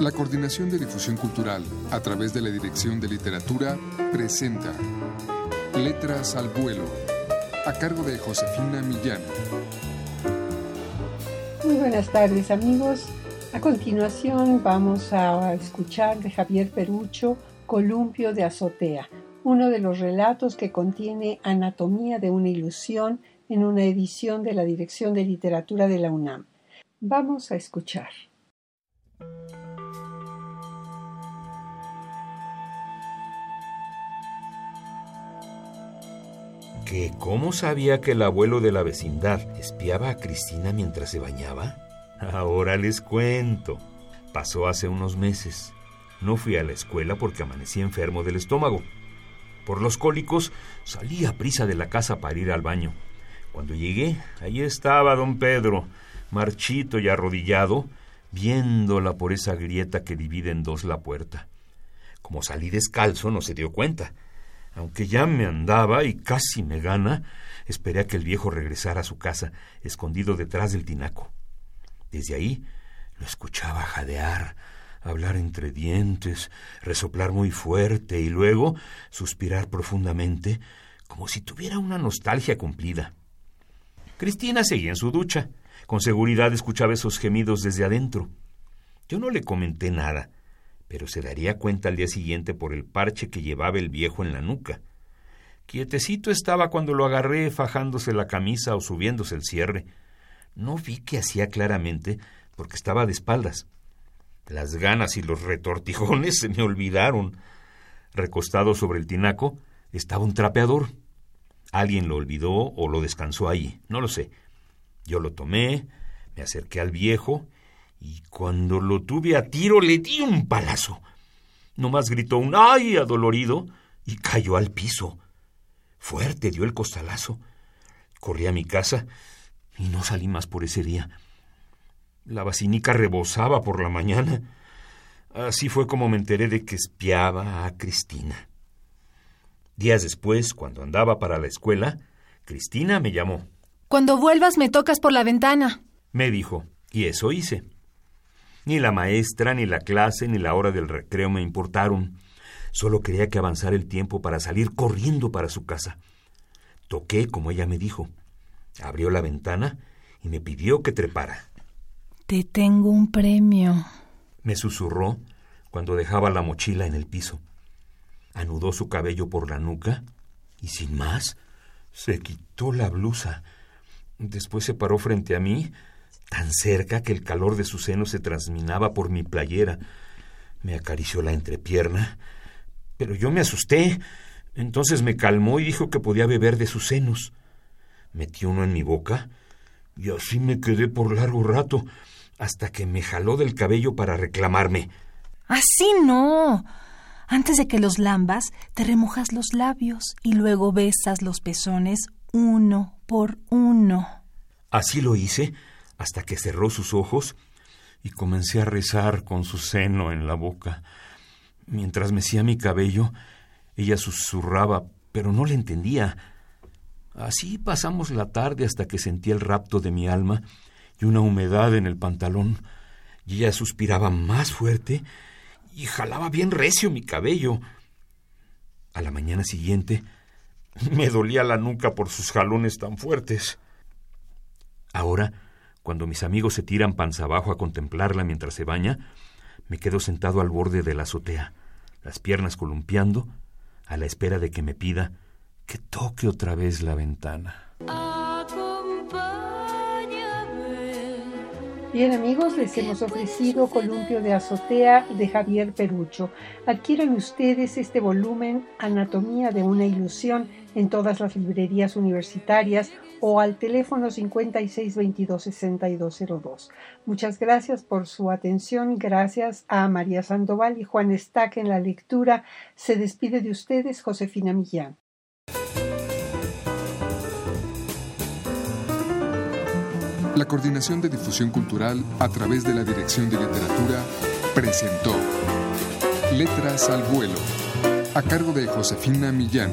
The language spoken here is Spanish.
La Coordinación de Difusión Cultural, a través de la Dirección de Literatura, presenta Letras al Vuelo, a cargo de Josefina Millán. Muy buenas tardes amigos. A continuación vamos a escuchar de Javier Perucho Columpio de Azotea, uno de los relatos que contiene Anatomía de una ilusión en una edición de la Dirección de Literatura de la UNAM. Vamos a escuchar. ¿Que cómo sabía que el abuelo de la vecindad espiaba a Cristina mientras se bañaba? Ahora les cuento. Pasó hace unos meses. No fui a la escuela porque amanecí enfermo del estómago. Por los cólicos salí a prisa de la casa para ir al baño. Cuando llegué, allí estaba don Pedro, marchito y arrodillado, viéndola por esa grieta que divide en dos la puerta. Como salí descalzo, no se dio cuenta. Aunque ya me andaba y casi me gana, esperé a que el viejo regresara a su casa, escondido detrás del tinaco. Desde ahí lo escuchaba jadear, hablar entre dientes, resoplar muy fuerte y luego suspirar profundamente, como si tuviera una nostalgia cumplida. Cristina seguía en su ducha. Con seguridad escuchaba esos gemidos desde adentro. Yo no le comenté nada pero se daría cuenta al día siguiente por el parche que llevaba el viejo en la nuca. Quietecito estaba cuando lo agarré fajándose la camisa o subiéndose el cierre. No vi que hacía claramente porque estaba de espaldas. Las ganas y los retortijones se me olvidaron. Recostado sobre el tinaco estaba un trapeador. Alguien lo olvidó o lo descansó allí, no lo sé. Yo lo tomé, me acerqué al viejo y cuando lo tuve a tiro le di un palazo. Nomás gritó un ay adolorido y cayó al piso. Fuerte dio el costalazo. Corrí a mi casa y no salí más por ese día. La vacinica rebosaba por la mañana. Así fue como me enteré de que espiaba a Cristina. Días después, cuando andaba para la escuela, Cristina me llamó. Cuando vuelvas me tocas por la ventana. Me dijo, y eso hice. Ni la maestra, ni la clase, ni la hora del recreo me importaron. Solo quería que avanzara el tiempo para salir corriendo para su casa. Toqué como ella me dijo. Abrió la ventana y me pidió que trepara. Te tengo un premio. Me susurró cuando dejaba la mochila en el piso. Anudó su cabello por la nuca y sin más se quitó la blusa. Después se paró frente a mí tan cerca que el calor de su seno se transminaba por mi playera. Me acarició la entrepierna, pero yo me asusté. Entonces me calmó y dijo que podía beber de sus senos. Metió uno en mi boca y así me quedé por largo rato, hasta que me jaló del cabello para reclamarme. Así no. Antes de que los lambas, te remojas los labios y luego besas los pezones uno por uno. Así lo hice, hasta que cerró sus ojos y comencé a rezar con su seno en la boca. Mientras mecía mi cabello, ella susurraba, pero no le entendía. Así pasamos la tarde hasta que sentí el rapto de mi alma y una humedad en el pantalón, y ella suspiraba más fuerte y jalaba bien recio mi cabello. A la mañana siguiente me dolía la nuca por sus jalones tan fuertes. Ahora cuando mis amigos se tiran panza abajo a contemplarla mientras se baña, me quedo sentado al borde de la azotea, las piernas columpiando, a la espera de que me pida que toque otra vez la ventana. Bien amigos, les hemos ofrecido Columpio de Azotea de Javier Perucho. Adquieran ustedes este volumen Anatomía de una ilusión en todas las librerías universitarias o al teléfono 5622-6202. Muchas gracias por su atención. Gracias a María Sandoval y Juan Stack en la lectura. Se despide de ustedes Josefina Millán. La Coordinación de Difusión Cultural a través de la Dirección de Literatura presentó Letras al Vuelo, a cargo de Josefina Millán.